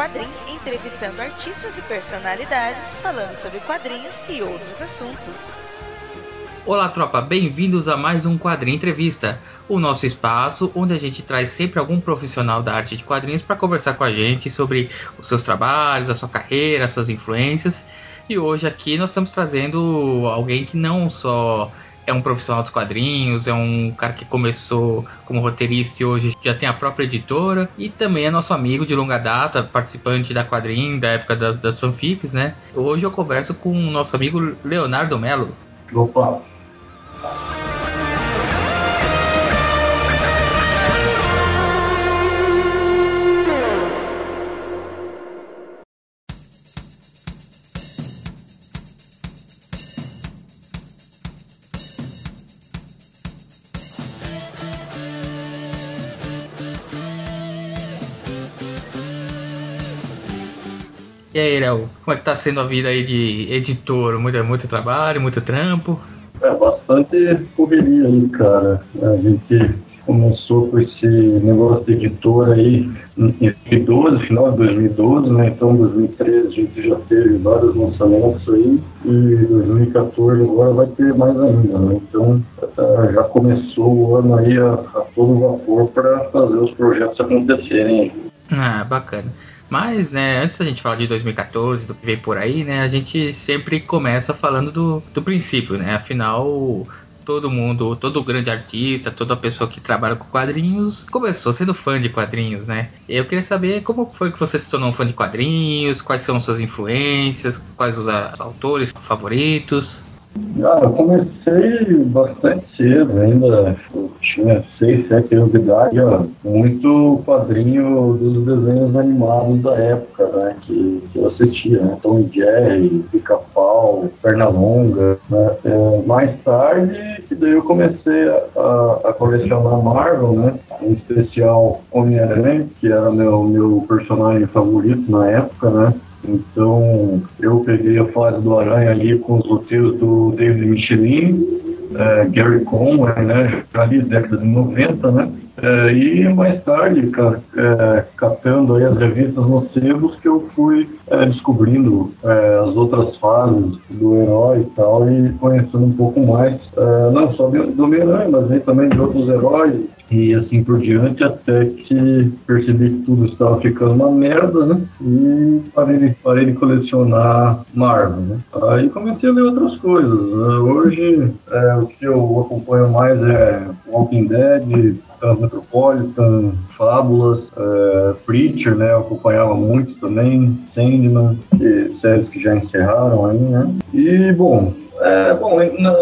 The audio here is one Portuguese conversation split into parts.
Quadrim, entrevistando artistas e personalidades, falando sobre quadrinhos e outros assuntos. Olá, tropa, bem-vindos a mais um Quadrinho Entrevista, o nosso espaço onde a gente traz sempre algum profissional da arte de quadrinhos para conversar com a gente sobre os seus trabalhos, a sua carreira, as suas influências. E hoje aqui nós estamos trazendo alguém que não só é um profissional dos quadrinhos, é um cara que começou como roteirista e hoje já tem a própria editora, e também é nosso amigo de longa data, participante da quadrinho, da época das, das fanfics, né? Hoje eu converso com o nosso amigo Leonardo Melo. Opa! E aí, Léo, como é que tá sendo a vida aí de editor? Muito, muito trabalho, muito trampo? É, bastante correria aí, cara. A gente começou com esse negócio de editor aí em 2012, final de 2012, né? Então, em 2013 a gente já teve vários lançamentos aí e 2014 agora vai ter mais ainda, né? Então, é, já começou o ano aí a, a todo vapor para fazer os projetos acontecerem. Ah, bacana. Mas, né, antes da gente falar de 2014, do que veio por aí, né, a gente sempre começa falando do, do princípio, né? Afinal, todo mundo, todo grande artista, toda pessoa que trabalha com quadrinhos começou sendo fã de quadrinhos, né? Eu queria saber como foi que você se tornou um fã de quadrinhos, quais são suas influências, quais os, os autores favoritos. Ah, eu comecei bastante cedo, ainda tinha 6, 7 anos de idade, ó, muito quadrinho dos desenhos animados da época, né, que, que eu assistia, né, Tom e Jerry, Pica-Pau, Pernalonga, né, é, mais tarde, que daí eu comecei a, a, colecionar Marvel, né, em especial Homem-Aranha, que era meu, meu personagem favorito na época, né, então, eu peguei a fase do Aranha ali com os roteiros do David Michelin, é, Gary Conway, né, ali década de 90, né, é, e mais tarde, cara, é, catando aí as revistas nos sebos, que eu fui é, descobrindo é, as outras fases do herói e tal, e conhecendo um pouco mais, é, não só do, do Homem-Aranha, mas também de outros heróis, e assim por diante, até que percebi que tudo estava ficando uma merda, né? E parei, parei de colecionar Marvel, né? Aí comecei a ler outras coisas. Né? Hoje, é, o que eu acompanho mais é Walking Dead, Metropolitan, Fábulas, é, Preacher, né? Eu acompanhava muito também, Sandman, que, séries que já encerraram aí, né? E, bom, é, bom,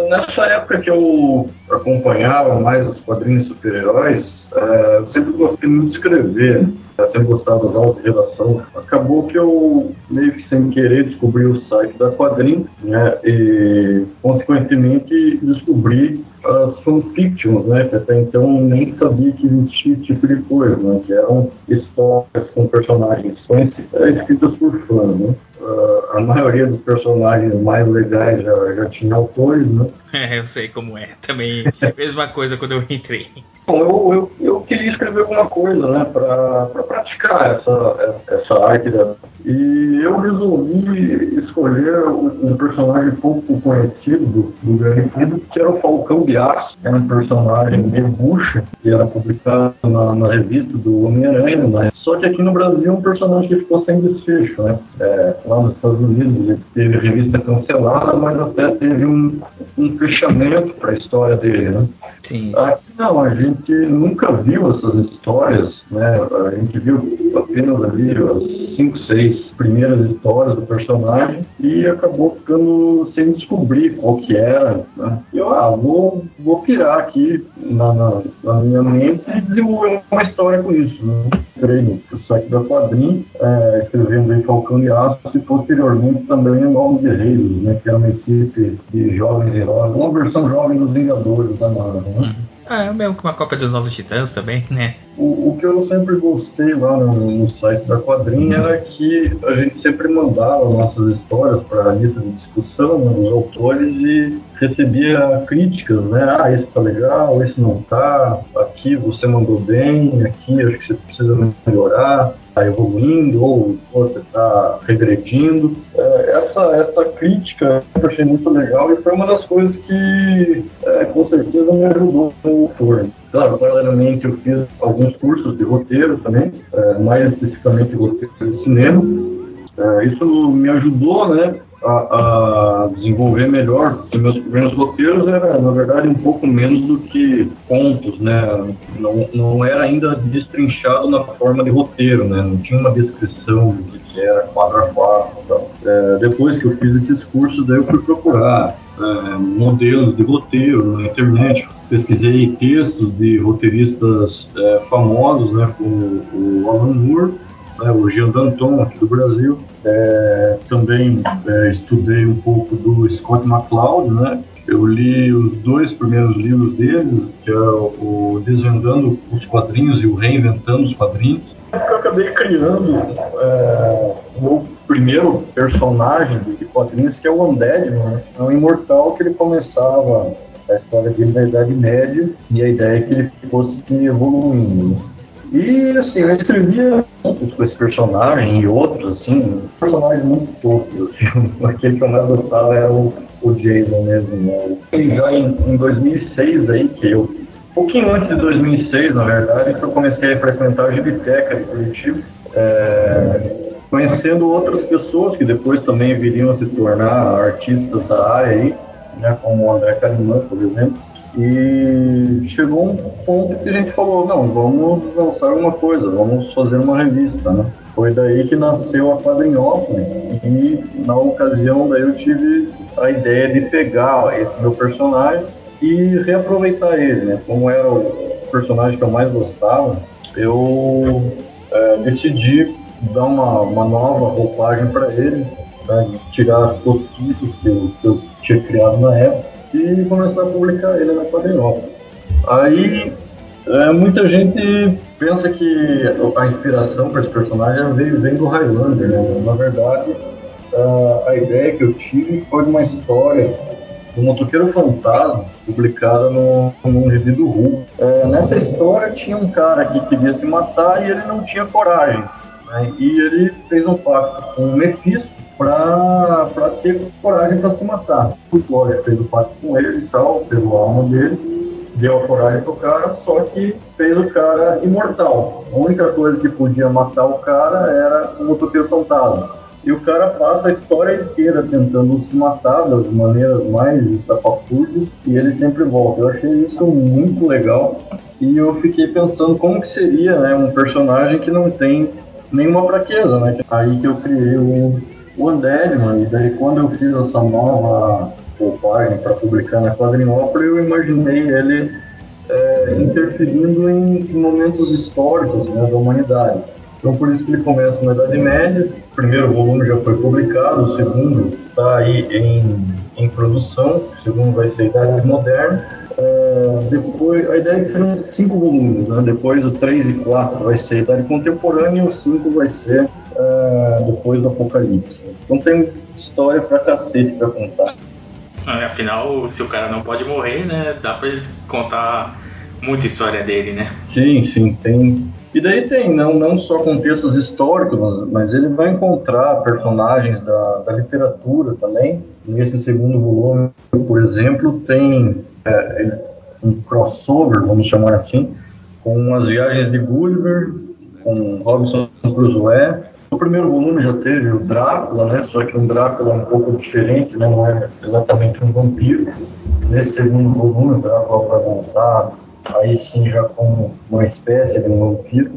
nessa época que eu acompanhava mais os quadrinhos super-heróis, é, eu sempre gostei muito de escrever, né? sempre gostava das aulas de redação. Acabou que eu, meio que sem querer, descobri o site da Quadrinho, né, e consequentemente descobri as fanfictions, né, que até então nem sabia que existia esse tipo de coisa, né, que eram histórias com personagens é, escritas por fãs, né. Uh, a maioria dos personagens mais legais já, já tinha autores, né? É, eu sei como é. Também, mesma coisa quando eu entrei. Bom, eu, eu, eu queria escrever alguma coisa, né, para pra praticar essa, essa arte. Da... E eu resolvi escolher um, personagem pouco conhecido do, grande público, que era o Falcão de Aço, era um personagem meio bucha, que era publicado na, na revista do Homem-Aranha, né? Só que aqui no Brasil é um personagem que ficou sem desfecho, né? É, lá nos Estados Unidos ele teve revista cancelada, mas até teve um, um fechamento para a história dele, né? Sim. Aqui não, a gente nunca viu essas histórias, né? A gente viu apenas ali as cinco, seis primeiras histórias do personagem e acabou ficando sem descobrir qual que era, né? E eu, ah, vou, vou pirar aqui na, na, na minha mente e desenvolver uma história com isso, né? Entrei no site da Quadrim, é, escrevendo em Falcão e Aço e posteriormente também em Novos Guerreiros, né? Que era uma equipe de jovens heróis, uma versão jovem dos Vingadores da Marvel, né? É, mesmo com uma cópia dos Novos Titãs também, né? O, o, que eu sempre gostei lá no, no, site da quadrinha era que a gente sempre mandava nossas histórias para a lista de discussão, né, os autores, e recebia críticas, né? Ah, esse tá legal, esse não tá, aqui você mandou bem, aqui acho que você precisa melhorar está evoluindo ou você está regredindo. É, essa, essa crítica eu achei muito legal e foi uma das coisas que é, com certeza me ajudou no autor. Claro, paralelamente eu fiz alguns cursos de roteiro também, é, mais especificamente roteiro de cinema. É, isso me ajudou, né, a, a, desenvolver melhor. Porque meus primeiros roteiros era, na verdade, um pouco menos do que contos, né? Não, não era ainda destrinchado na forma de roteiro, né? Não tinha uma descrição do que era quadro a quadro. É, depois que eu fiz esses cursos, daí eu fui procurar é, modelos de roteiro na internet. Pesquisei textos de roteiristas é, famosos, né? Como o Alan Moore né, o Jean Danton, aqui do Brasil. É, também é, estudei um pouco do Scott McCloud, né? Eu li os dois primeiros livros dele, que é o Desvendando os Quadrinhos e o Reinventando os Quadrinhos. Eu acabei criando é, o primeiro personagem de quadrinhos, que é o Undead, né? é um imortal que ele começava a história dele na Idade Média e a ideia é que ele fosse evoluindo. E assim, eu escrevia com esse personagem e outros, assim, personagens muito. Assim, aquele que eu mais gostava era o, o Jason mesmo. Né? E já em, em 2006 aí, que eu um pouquinho antes de 2006, na verdade, que eu comecei a frequentar a Gibiteca de Curitiba, é, conhecendo outras pessoas que depois também viriam a se tornar artistas da área aí, né, como o André Carimã, por exemplo. E chegou um ponto que a gente falou, não, vamos lançar alguma coisa, vamos fazer uma revista, né? Foi daí que nasceu a Quadrinhópolis e na ocasião daí eu tive a ideia de pegar esse meu personagem e reaproveitar ele, né? Como era o personagem que eu mais gostava, eu é, decidi dar uma, uma nova roupagem para ele, né? tirar as tosquices que que eu tinha criado na época e começar a publicar ele na Quadrinópolis. Aí é, muita gente pensa que a inspiração para esse personagem vem, vem do Highlander, né? Na verdade, a, a ideia que eu tive foi de uma história do Motoqueiro Fantasma, publicada no, no review do Hulk. É, nessa história tinha um cara que queria se matar e ele não tinha coragem. Né? E ele fez um pacto com o Mephisto para ter coragem para se matar. O Glória fez o pacto com ele e tal, pegou a alma dele, deu a coragem pro cara, só que fez o cara imortal. A única coisa que podia matar o cara era o motoqueiro fantasma. E o cara passa a história inteira tentando se matar das maneiras mais estapafúrdias e ele sempre volta. Eu achei isso muito legal e eu fiquei pensando como que seria né, um personagem que não tem nenhuma fraqueza, né? Aí que eu criei o o Andéliman, e daí quando eu fiz essa nova roupagem para publicar na Quadrinópolis, eu imaginei ele é, interferindo em momentos históricos né, da humanidade. Então por isso que ele começa na Idade Média, o primeiro volume já foi publicado, o segundo está aí em, em produção, o segundo vai ser Idade Moderna. É, depois, a ideia é que serão cinco volumes, né? depois o 3 e 4 vai ser Idade Contemporânea e o 5 vai ser uh, depois do Apocalipse. Então tem história pra cacete pra contar. É, afinal, se o cara não pode morrer, né? Dá pra contar muita história dele, né? Sim, sim, tem. E daí tem, não, não só contextos históricos, mas, mas ele vai encontrar personagens da, da literatura também. Nesse segundo volume, por exemplo, tem é, um crossover, vamos chamar assim, com as viagens de Gulliver, com Robinson Crusoe, no primeiro volume já teve o Drácula, né? Só que um Drácula um pouco diferente, né? não é exatamente um vampiro. Nesse segundo volume, o Drácula vai voltar, aí sim já como uma espécie de um vampiro.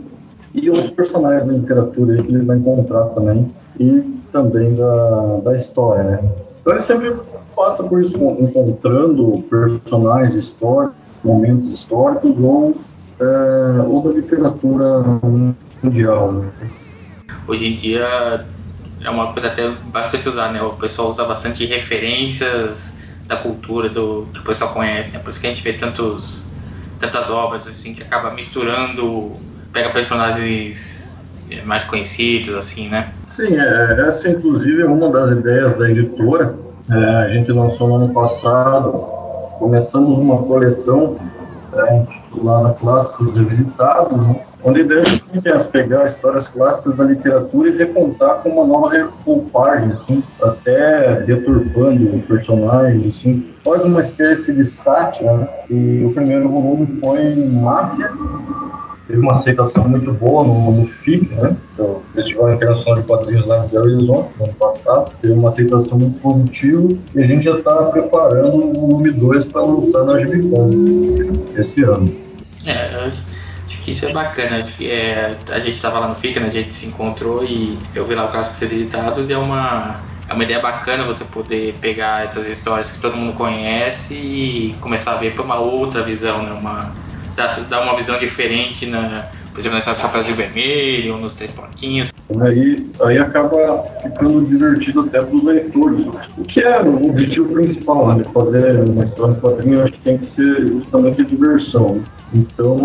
E outros personagens da literatura que ele vai encontrar também, e também da, da história, né? Então ele sempre passa por isso, encontrando personagens históricos, momentos históricos, ou, é, ou da literatura mundial, né? Hoje em dia é uma coisa até bastante usada, né? O pessoal usa bastante referências da cultura do que o pessoal conhece, né? Por isso que a gente vê tantos tantas obras assim que acaba misturando pega personagens mais conhecidos, assim, né? Sim, é, essa inclusive é uma das ideias da editora. É, a gente lançou no ano passado, começamos uma coleção é, intitulada Clássicos Revisitados, né? onde ideia é pegar histórias clássicas da literatura e recontar com uma nova roupagem, assim, até deturpando o personagem, assim, faz uma espécie de sátira, né? E o primeiro volume foi Máfia, teve uma aceitação muito boa no, no FIC, né? O Festival Internacional de Quadrinhos lá em Belo Horizonte, no ano passado. Teve uma aceitação muito positiva e a gente já está preparando o volume 2 para lançar na Gibicon esse ano. É, acho que isso é bacana. Acho que é, a gente estava lá no FIC, né? a gente se encontrou e eu vi lá o Clássico Ser Editados e é uma é uma ideia bacana você poder pegar essas histórias que todo mundo conhece e começar a ver por uma outra visão, né? Uma, dar, uma visão diferente, na, por exemplo, nessa Chapéu de Vermelho, nos Três Porquinhos. Aí, aí acaba ficando divertido até para os leitores, o que é o objetivo principal, né? Fazer uma história de quadrinho, acho que tem que ser justamente a diversão. Então,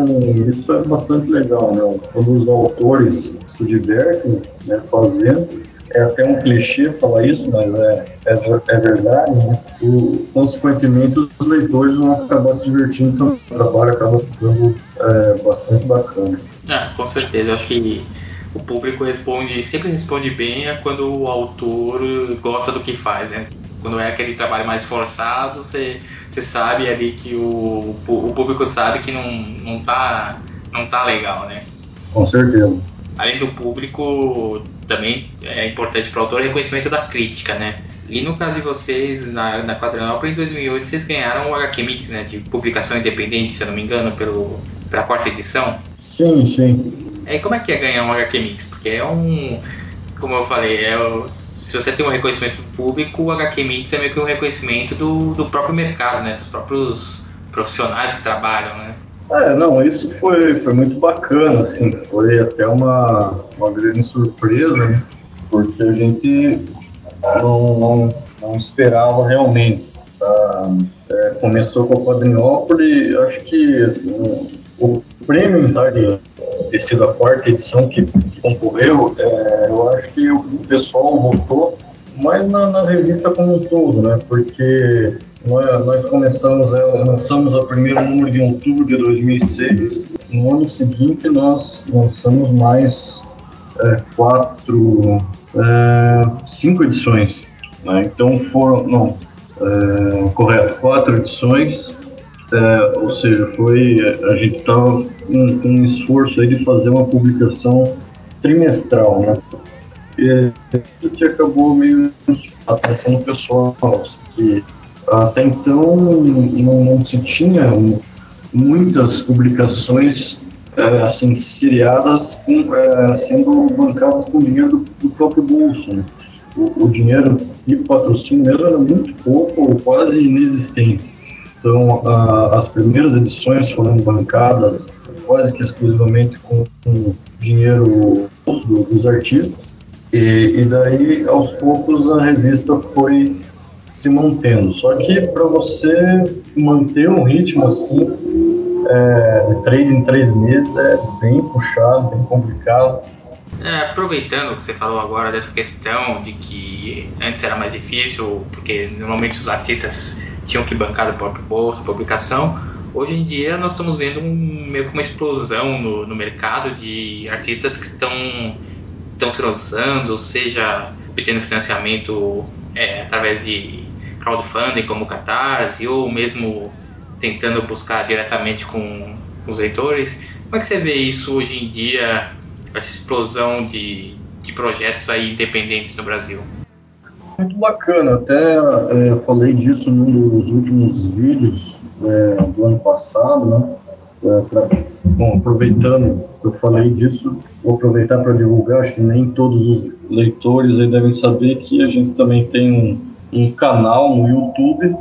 isso é bastante legal, né? Quando os autores se divertem né, fazendo, é até um clichê falar isso, mas é, é, é verdade, né? O, consequentemente, os leitores vão acabar se divertindo, então o trabalho acaba ficando é, bastante bacana. Ah, com certeza, eu acho que o público responde, sempre responde bem a quando o autor gosta do que faz, né? Quando é aquele trabalho mais forçado, você, você sabe ali que o, o público sabe que não, não, tá, não tá legal, né? Com certeza. Além do público, também é importante para o autor o reconhecimento da crítica, né? E no caso de vocês, na, na Quadranópolis, em 2008, vocês ganharam o HQ Mix, né? De publicação independente, se eu não me engano, pelo, pela quarta edição. Sim, sim. É, como é que é ganhar um HQ Mix? Porque é um... Como eu falei, é o, se você tem um reconhecimento público, o HQ Mix é meio que um reconhecimento do, do próprio mercado, né? Dos próprios profissionais que trabalham, né? É, não, isso foi, foi muito bacana, assim, foi até uma, uma grande surpresa, né? Porque a gente não, não, não esperava realmente. Tá? É, começou com a Quadrinópolis, acho que assim, o prêmio, sabe, ter sido a quarta edição que, concorreu, é, eu acho que o pessoal votou mais na, na revista como um todo, né? Porque nós, nós começamos, é, lançamos o primeiro número em outubro de 2006. No ano seguinte, nós lançamos mais é, quatro, é, cinco edições. Né? Então foram, não, é, correto, quatro edições. É, ou seja, foi a gente estava com, com um esforço aí de fazer uma publicação trimestral, né? E gente acabou meio atenção pessoal que até então não, não se tinha muitas publicações é, assim seriadas com, é, sendo bancadas com dinheiro do, do próprio bolso. Né? O, o, dinheiro de patrocínio mesmo era muito pouco ou quase inexistente. Então a, as primeiras edições foram bancadas quase que exclusivamente com, com dinheiro do, dos artistas e, e daí aos poucos a revista foi se mantendo. Só que para você manter um ritmo assim, é, de três em três meses, é bem puxado, bem complicado. É, aproveitando o que você falou agora dessa questão de que antes era mais difícil, porque normalmente os artistas tinham que bancar a própria bolsa, publicação. Hoje em dia nós estamos vendo um, meio que uma explosão no, no mercado de artistas que estão, estão se lançando, seja obtendo financiamento é, através de crowdfunding como o Catarse ou mesmo tentando buscar diretamente com os leitores. Como é que você vê isso hoje em dia, essa explosão de, de projetos aí independentes no Brasil? Muito bacana, até é, falei disso num dos últimos vídeos é, do ano passado, né? É, pra, bom, aproveitando, eu falei disso, vou aproveitar para divulgar, acho que nem todos os leitores aí devem saber que a gente também tem um um canal no YouTube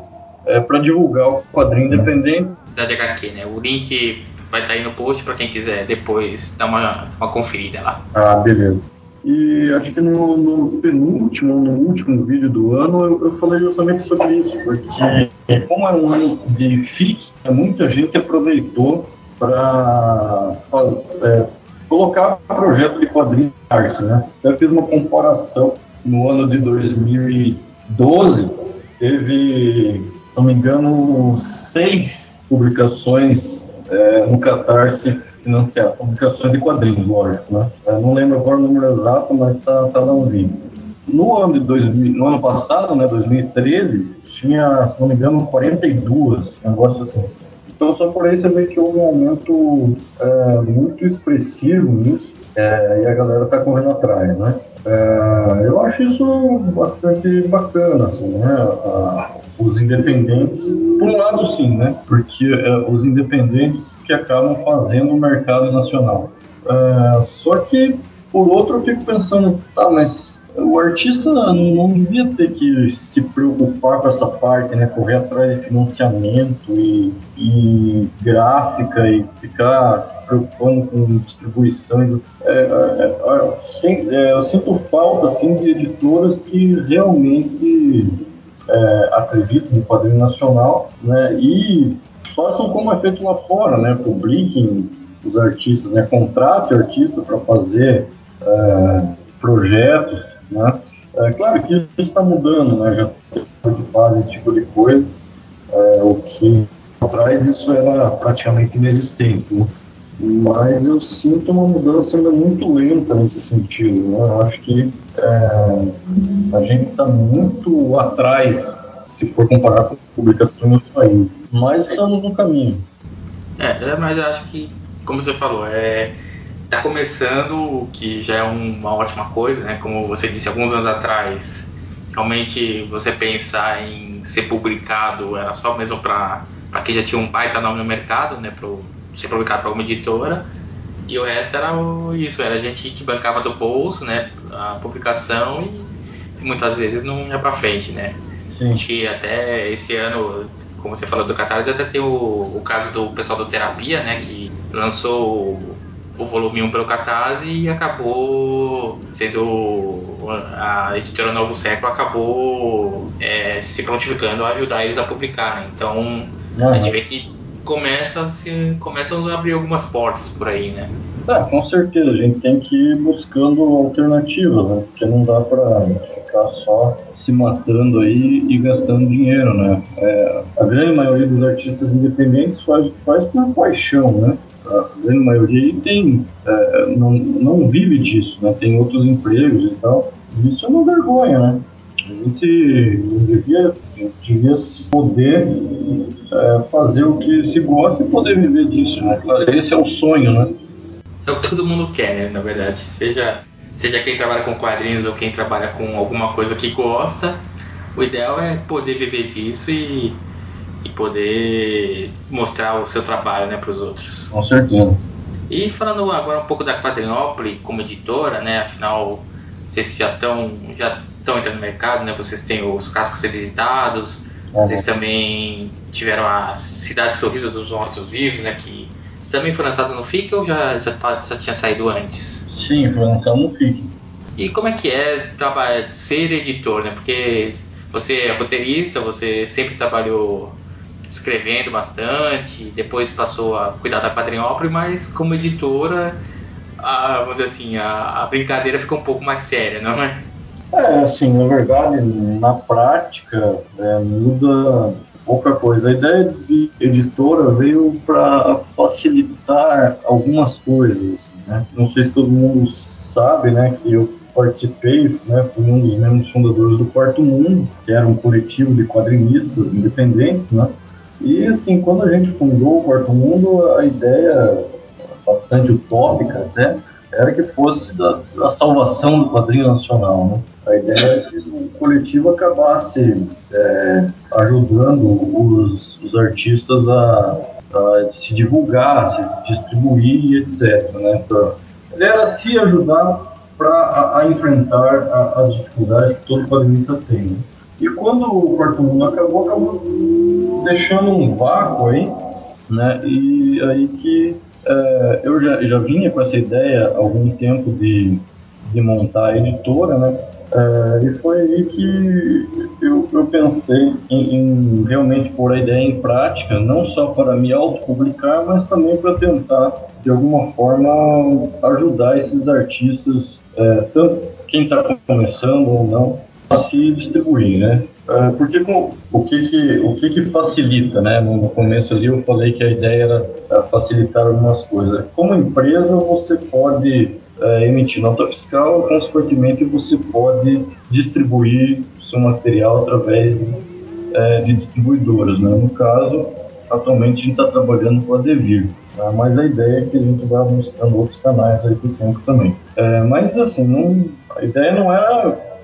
é, para divulgar o quadrinho independente. Cidade HQ, né? O link vai estar tá aí no post para quem quiser depois dar uma, uma conferida lá. Ah, beleza. E acho que no, no penúltimo, no último vídeo do ano, eu, eu, falei justamente sobre isso, porque como é um ano de FIC, muita gente aproveitou para é, colocar projeto de quadrinhos né? Eu fiz uma comparação no ano de 2012, teve, se não me engano, seis publicações é, no Catarse financiar publicações de quadrinhos, lógico, né? Eu não lembro agora o número exato, mas tá, tá no vídeo. No ano de 2000, no ano passado, né, 2013, tinha, se não me engano, 42, um negócio assim. Então, só por aí você vê que houve um aumento é, muito expressivo nisso, é, e a galera tá correndo atrás, né? É, eu acho isso bastante bacana, assim, né? A, os independentes, por um lado sim, né? Porque é, os independentes que acabam fazendo o mercado nacional. É, só que, por outro, eu fico pensando, tá, mas o artista não, não devia ter que se preocupar com essa parte, né? Correr atrás de financiamento e, e gráfica e ficar se preocupando com distribuição. É, é, é, é, eu sinto falta assim, de editoras que realmente é, acreditam no quadrinho nacional né? e façam como é feito lá fora, né? Publiquem os artistas, né? Contratem artista para fazer é, projetos né? É claro que isso está mudando, né? já de fase esse tipo de coisa, é, o que atrás isso era praticamente inexistente. Né? Mas eu sinto uma mudança ainda muito lenta nesse sentido. Né? Eu acho que é, a gente está muito atrás se for comparar com publicações no país. Mas estamos no caminho. É, mas eu acho que, como você falou, é, está começando, o que já é uma ótima coisa, né? Como você disse alguns anos atrás, realmente você pensar em ser publicado era só mesmo para quem já tinha um baita nome no mercado, né? Para ser publicado para alguma editora. E o resto era isso, era gente que bancava do bolso, né? A publicação e, e muitas vezes não ia para frente, né? Sim. A gente até esse ano, como você falou do Catarse, até tem o, o caso do pessoal do Terapia, né? Que lançou o volume 1 pelo Catarse e acabou sendo a editora Novo Século acabou é, se prontificando a ajudar eles a publicar. Né? Então uhum. a gente vê que começa se, começam a abrir algumas portas por aí, né? É, com certeza, a gente tem que ir buscando alternativas, né? Porque não dá para ficar só se matando aí e gastando dinheiro, né? É, a grande maioria dos artistas independentes faz, faz por paixão, né? a grande maioria tem, é, não, não vive disso, né? tem outros empregos e tal. Isso é uma vergonha, né? A gente devia, devia poder é, fazer o que se gosta e poder viver disso, né? Claro, esse é o sonho, né? É o que todo mundo quer, né? Na verdade, seja, seja quem trabalha com quadrinhos ou quem trabalha com alguma coisa que gosta, o ideal é poder viver disso e e poder mostrar o seu trabalho né, para os outros. Com certeza. E falando agora um pouco da Quadrinópolis como editora, né, afinal, vocês já estão já estão entrando no mercado, né, vocês têm os cascos editados, uhum. vocês também tiveram a Cidade Sorriso dos Mortos Vivos, né, que também foi lançado no FIC ou já, já, tá, já tinha saído antes? Sim, foi lançado no FIC. E como é que é trabalhar, ser editor, né? Porque você é roteirista, você sempre trabalhou escrevendo bastante, depois passou a cuidar da Quadrinhópolis, mas como editora, a, vamos dizer assim, a, a brincadeira fica um pouco mais séria, não é? É, assim, na verdade, na prática, é, muda pouca coisa. A ideia de editora veio para facilitar algumas coisas. Né? Não sei se todo mundo sabe, né, que eu participei, né, fui um dos membros fundadores do Quarto Mundo, que era um coletivo de quadrinistas independentes, né? E assim, quando a gente fundou o Quarto Mundo, a ideia bastante utópica até, era que fosse da, da salvação do quadrinho nacional. Né? A ideia é que o coletivo acabasse é, ajudando os, os artistas a, a, se divulgar, se distribuir, etc. Né? Ele era se ajudar para a, a, enfrentar a, as dificuldades que todo quadrinista tem. Né? E quando o quarto mundo acabou, acabou deixando um vácuo aí, né? E aí que é, eu já, já vinha com essa ideia há algum tempo de, de montar a editora, né? É, e foi aí que eu, eu pensei em, em, realmente pôr a ideia em prática, não só para me autopublicar, mas também para tentar, de alguma forma, ajudar esses artistas, é, tanto quem está começando ou não, a se distribuir, né? É, porque com, o, que, que, o que, que facilita, né? No, começo ali eu falei que a ideia era é, facilitar algumas coisas. Como empresa, você pode é, emitir nota fiscal, consequentemente você pode distribuir seu material através é, de distribuidoras. Né? No caso, atualmente a gente está trabalhando com a Devir, tá? mas a ideia é que a gente vá buscando outros canais aí do tempo também. É, mas assim, não, a ideia não era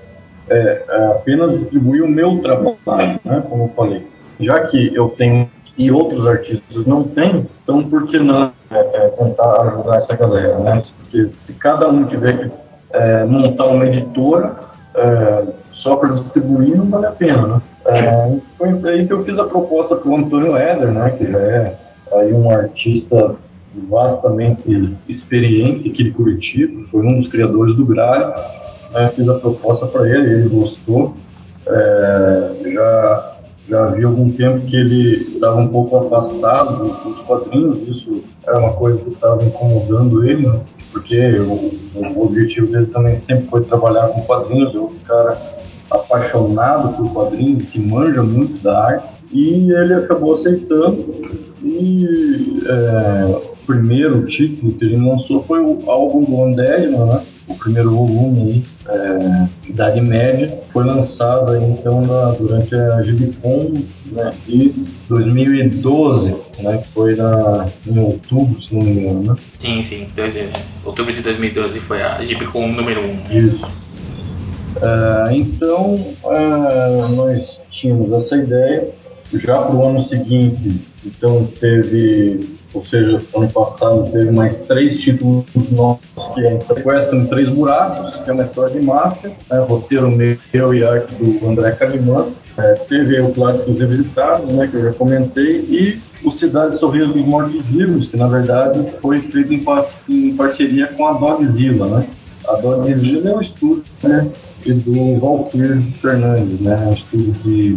é, é, apenas distribuir o meu trabalho, né? como eu falei. Já que eu tenho e outros artistas não têm, então por que não é, é, tentar ajudar essa galera, né? Porque se cada um tiver que é, montar uma editora é, só para distribuir, não vale a pena, né? É, foi aí que eu fiz a proposta para o Antônio Éder, né? Que já é aí um artista vastamente experiente aqui de Curitiba, foi um dos criadores do Gralho. Né? Fiz a proposta para ele, ele gostou. É, já já havia algum tempo que ele estava um pouco afastado dos quadrinhos, isso era uma coisa que estava incomodando ele, né? porque o, o, objetivo dele também sempre foi trabalhar com quadrinhos, é um cara apaixonado por quadrinhos, que manja muito da arte, e ele acabou aceitando, e é, o primeiro título que ele lançou foi o álbum do Undeadman, né? o primeiro volume é, Idade Média, foi lançado aí, então na, durante a Gibicon né, de 2012, né, que foi na, em outubro, se não me engano, né? Sim, sim, dois, outubro de 2012 foi a Gibicon número 1. Um. Isso. É, então, é, nós tínhamos essa ideia, já para o ano seguinte, então teve ou seja, ano passado teve mais três títulos nossos, que é Sequestro em Três Buracos, que é uma história de máfia, né, roteiro meu e arte do André Calimã. É, teve o Clássicos Revisitados, né, que eu já comentei, e o Cidade Sorriso dos Mortos Vivos, que na verdade foi feito em, par em parceria com a Dogzilla, né. A Dogzilla é um estudo, né, do Valkyr Fernandes, né, um estudo de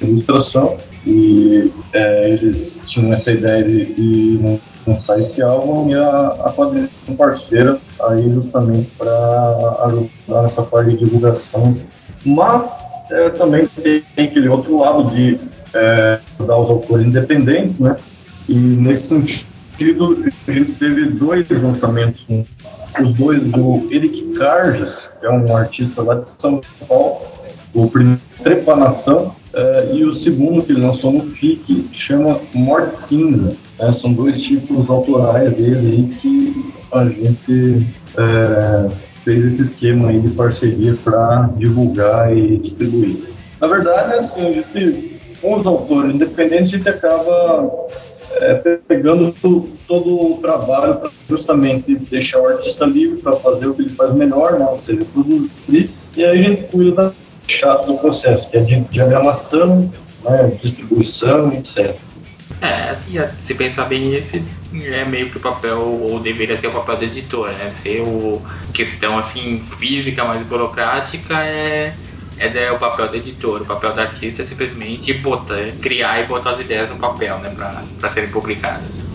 ilustração, e é, eles tinham essa ideia de, de lançar esse álbum e a, a quadrilha parceira aí justamente para ajudar nessa parte de divulgação. Mas é, também tem, aquele outro lado de é, ajudar os autores independentes, né? E nesse sentido, a gente teve dois lançamentos. Os dois do Eric Carges, que é um artista lá de São Paulo, o primeiro Trepanação, Uh, e o segundo que lançou no FIC chama Morte Cinza. Né? São dois títulos autorais dele que a gente uh, fez esse esquema aí de parceria para divulgar e distribuir. Na verdade, assim, a gente, com os autores independentes, a gente acaba é, pegando todo o trabalho para justamente deixar o artista livre para fazer o que ele faz melhor, né? ou seja, produzir, e aí a gente cuida da chato do processo, que é de diagramação, né, distribuição, etc. É, se pensar bem, esse é meio que o papel, ou deveria ser o papel do editor, né? Ser o questão assim, física mais burocrática é, é o papel do editor. O papel do artista é simplesmente botar, criar e botar as ideias no papel, né? Para serem publicadas.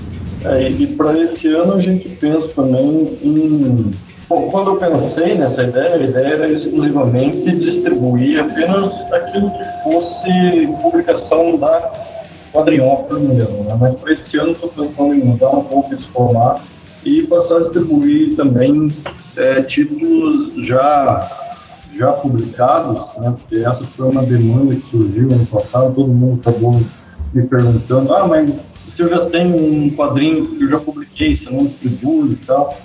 É, e para esse ano a gente pensa também em Bom, quando eu pensei nessa ideia, a ideia era exclusivamente distribuir apenas aquilo que fosse publicação da quadrinhópolis mesmo, né? mas para esse ano estou pensando em mudar um pouco esse formato e passar a distribuir também é, títulos já, já publicados, né? porque essa foi uma demanda que surgiu ano passado, todo mundo acabou me perguntando, ah, mas se eu já tenho um quadrinho que eu já publiquei, você não distribui e tal,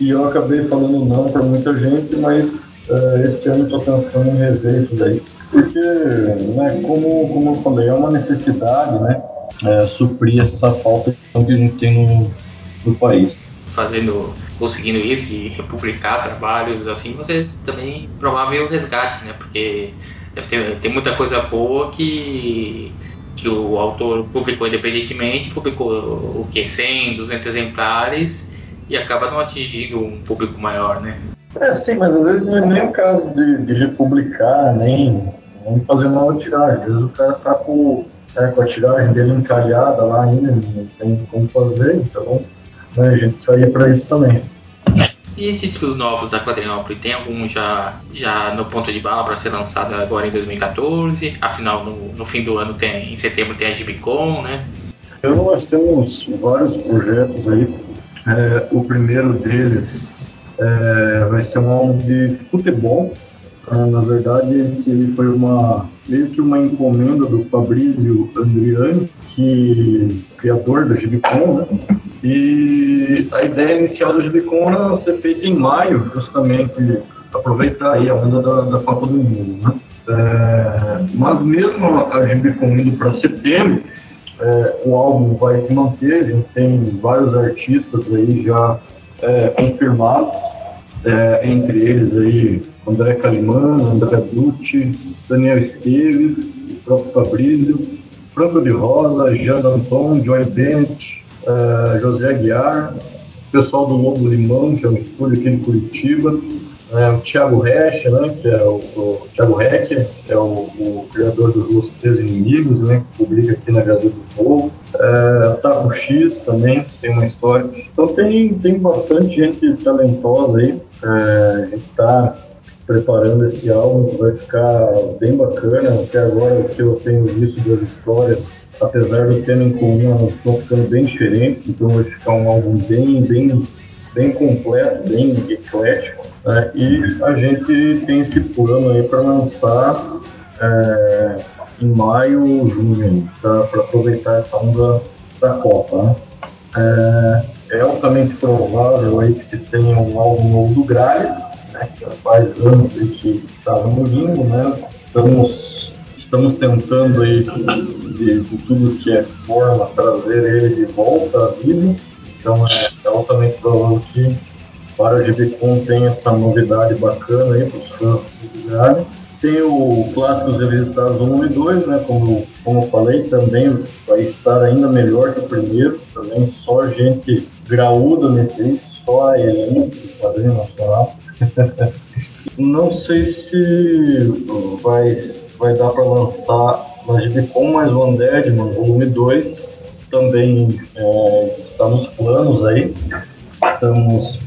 e eu acabei falando não para muita gente, mas uh, esse ano estou pensando em rever isso daí. Porque, né, como, como eu falei, é uma necessidade, né, é, suprir essa falta que a gente tem no, no país. Fazendo, conseguindo isso, de republicar trabalhos assim, você também provável resgate, né, porque deve ter, tem muita coisa boa que que o autor publicou independentemente, publicou o que 100, 200 exemplares e acaba não atingindo um público maior, né? É, sim, mas às vezes não é nem o caso de, de republicar, nem, nem fazer uma tiragem. Às vezes o cara tá com, é, com a tiragem dele encalhada lá ainda, não tem como fazer, então né, a gente saía para isso também. E títulos novos da Quadrinópolis, tem algum já, já no ponto de bala para ser lançado agora em 2014? Afinal, no, no fim do ano, tem, em setembro, tem a Gibicon, né? Então, nós temos vários projetos aí. É, o primeiro deles é, vai ser um álbum de futebol. É, na verdade, esse foi uma meio que uma encomenda do Fabrício Andriani, que criador da Gibicon, né? E a ideia inicial do Gibicon era ser feita em maio, justamente aproveitar aí a onda da, da Copa do Mundo, né? É, mas mesmo a Gibicon indo para setembro, é, o álbum vai se manter, a gente tem vários artistas aí já é, confirmados, é, entre eles aí André Calimã, André Dutti, Daniel Esteves, o próprio Fabrício, Franco de Rosa, Jean Danton, Joy Bennett, é, José Aguiar, pessoal do Lobo Limão, que é um estúdio aqui em Curitiba, é, o Thiago Resch, né, que é o, o Thiago Reck, que é o, o criador dos Los Três Inimigos, né, que publica aqui na Gazeta do Povo. É, X também tem uma história. Então tem, tem bastante gente talentosa aí. É, a gente está preparando esse álbum, vai ficar bem bacana. Até agora o que eu tenho visto das histórias, apesar do tema em comum, elas estão ficando bem diferentes, então vai ficar um álbum bem, bem, bem completo, bem eclético. Né? E a gente tem esse plano aí para lançar é, em maio ou junho, para aproveitar essa onda da Copa. Né? É, é, altamente provável aí que se tenha um álbum novo do Gralha, né, que faz anos que estava no limbo, né? Estamos, estamos tentando aí de, de tudo que é forma trazer ele de volta à vida. Então é, é altamente provável que para a GBCon tem essa novidade bacana aí para os fãs Gralha. Tem o Clássicos Revisitados 1 e 2, né? Como, como eu falei, também vai estar ainda melhor que o primeiro. Também só gente graúda nesse só a elite do quadrinho nacional. Não sei se vai, vai dar para lançar na GBCon, mas o Undeadman, volume 2, também é, está nos planos aí. Estamos,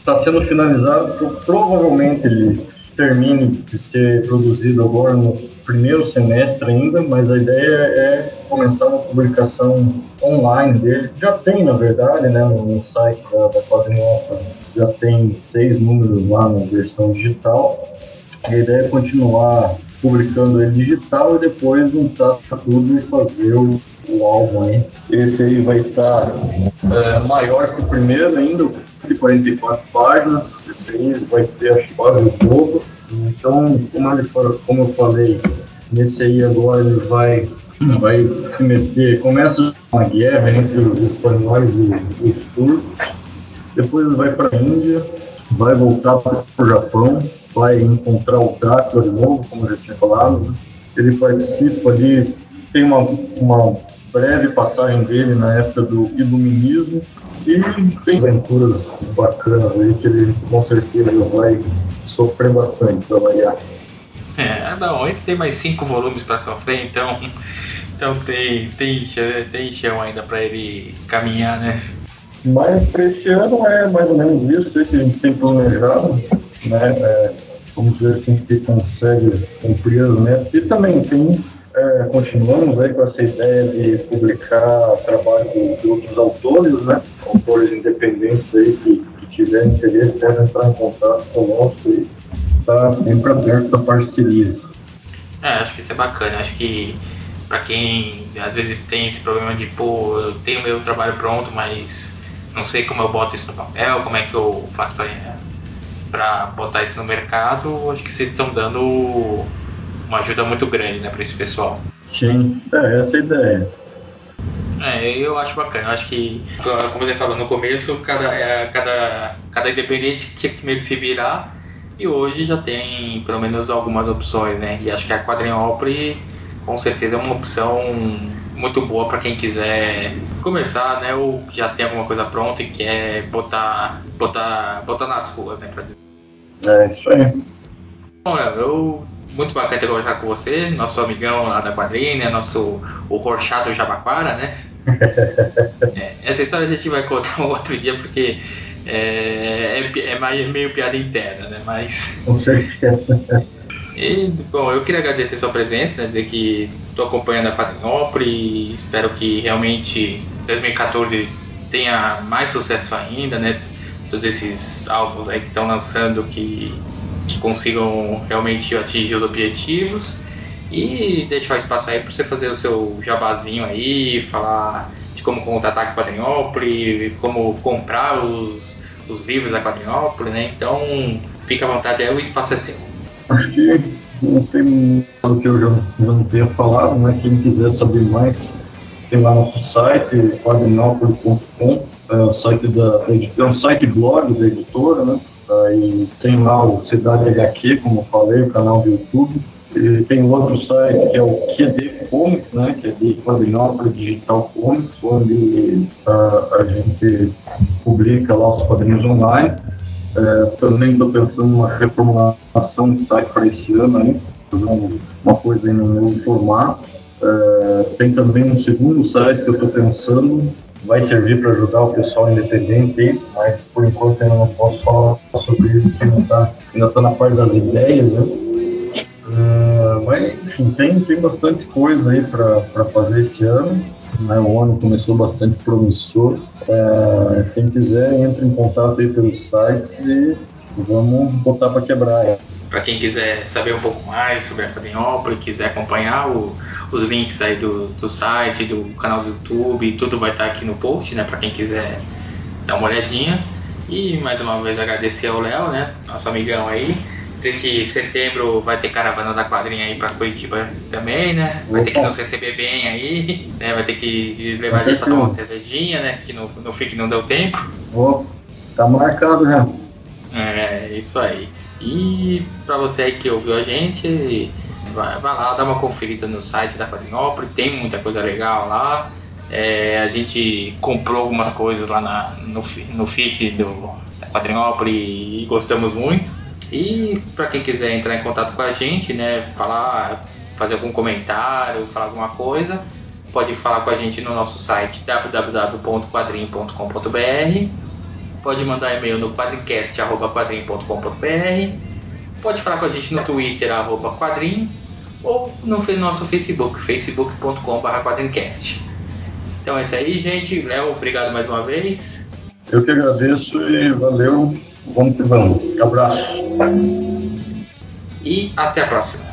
está sendo finalizado, provavelmente ele termine de ser produzido agora no primeiro semestre ainda, mas a ideia é começar uma publicação online dele. Já tem, na verdade, né, no, site da, da Quadrinhosa, já tem seis números lá na versão digital. A ideia é continuar publicando ele digital e depois juntar tudo e fazer o, o álbum aí. Esse aí vai estar é, maior que o primeiro ainda, de 44 páginas. Esse vai ter a história do jogo. Então, como, ele, como eu falei, nesse aí agora ele vai, vai se meter, começa uma guerra entre os espanhóis e os turcos, depois ele vai para a Índia, vai voltar para o Japão, vai encontrar o Drácula de novo, como eu já tinha falado. Ele participa ali, tem uma, uma breve passagem dele na época do iluminismo e tem aventuras bacanas aí que ele com certeza vai sofrer bastante para variar. É, não, ele tem mais cinco volumes para sofrer, então, então tem, tem, tem chão ainda para ele caminhar, né? Mas para este ano é mais ou menos isso que a gente tem planejado, né? É, vamos ver se a gente consegue cumprir as metas. E também tem, é, continuamos aí com essa ideia de publicar trabalho de, outros autores, né? Autores independentes aí que tiver interesse, deve entrar em contato conosco e está sempre aberto a parceria. É, acho que isso é bacana. Acho que para quem às vezes tem esse problema de, pô, eu tenho meu trabalho pronto, mas não sei como eu boto isso no papel, como é que eu faço para botar isso no mercado, acho que vocês estão dando uma ajuda muito grande né, para esse pessoal. Sim, é essa é a ideia. É, eu acho bacana. Eu acho que, como você falou no começo, cada, é, cada, cada independente tinha que meio que se virar. E hoje já tem pelo menos algumas opções, né? E acho que a Quadrinhopre com certeza é uma opção muito boa para quem quiser começar, né? Ou já tem alguma coisa pronta e quer botar, botar, botar nas ruas, né? Pra dizer. É isso aí. Bom, eu muito bacana conversar com você, nosso amigão lá da quadrinha, nosso o Rorschach Jabaquara, né? é, essa história a gente vai contar um outro dia porque é, é, é mais, meio piada interna, né? Mas. Com certeza. E, bom, eu queria agradecer sua presença, né, dizer que estou acompanhando a Quadrinopre e espero que realmente 2014 tenha mais sucesso ainda, né? Todos esses álbuns aí que estão lançando que consigam realmente atingir os objetivos e deixar espaço aí para você fazer o seu jabazinho aí, falar de como contatar com a Quadrinopre, como comprar os, os livros da Quadrinopre, né? Então, fica à vontade aí, o espaço é seu. Acho que não tem nada que eu já, já não tenha falado, né? Quem quiser saber mais, tem lá nosso site, quadrinópolis.com, é o site da, é um site blog da editora, né? Aí tem lá o Cidade HQ, como eu falei, o canal do YouTube. E tem outro site que é o QD Comics, né, que é de Quadrinópolis Digital Comics, onde uh, a gente publica lá os quadrinhos online. É, também estou pensando numa reformulação do site para esse ano, aí, fazendo uma coisa em um novo formato. É, tem também um segundo site que eu estou pensando, vai servir para ajudar o pessoal independente, mas por enquanto ainda não posso falar sobre isso, porque ainda está ainda tá na parte das ideias, né? Uh, mas, enfim, tem, tem bastante coisa aí para fazer esse ano. Né? O ano começou bastante promissor. É, quem quiser, entre em contato aí pelo site e vamos botar para quebrar. Para quem quiser saber um pouco mais sobre a Quadrinhópolis, quiser acompanhar o, os links aí do, do site, do canal do YouTube, tudo vai estar aqui no post, né? Para quem quiser dar uma olhadinha. E mais uma vez agradecer ao Léo, né? Nosso amigão aí dizer que setembro vai ter caravana da quadrinha aí pra Curitiba também, né? Vai Opa. ter que nos receber bem aí, né? Vai ter que levar a gente pra tomar uma cervejinha, né? Que no, no FIC não deu tempo. Opa, tá marcado já. É, isso aí. E pra você aí que ouviu a gente, vai, vai lá, dá uma conferida no site da Quadrinópolis, tem muita coisa legal lá. É, a gente comprou algumas coisas lá na, no, no FIC do, da Quadrinópolis e gostamos muito. E para quem quiser entrar em contato com a gente, né, falar, fazer algum comentário, falar alguma coisa, pode falar com a gente no nosso site www.quadrim.com.br, pode mandar e-mail no quadrincast@quadrim.com.br, pode falar com a gente no Twitter arroba quadrim ou no nosso Facebook, facebook.com/quadrincast. Então é isso aí, gente. Léo, obrigado mais uma vez. Eu que agradeço e valeu. Vamos que vamos. Um abraço. E até a próxima.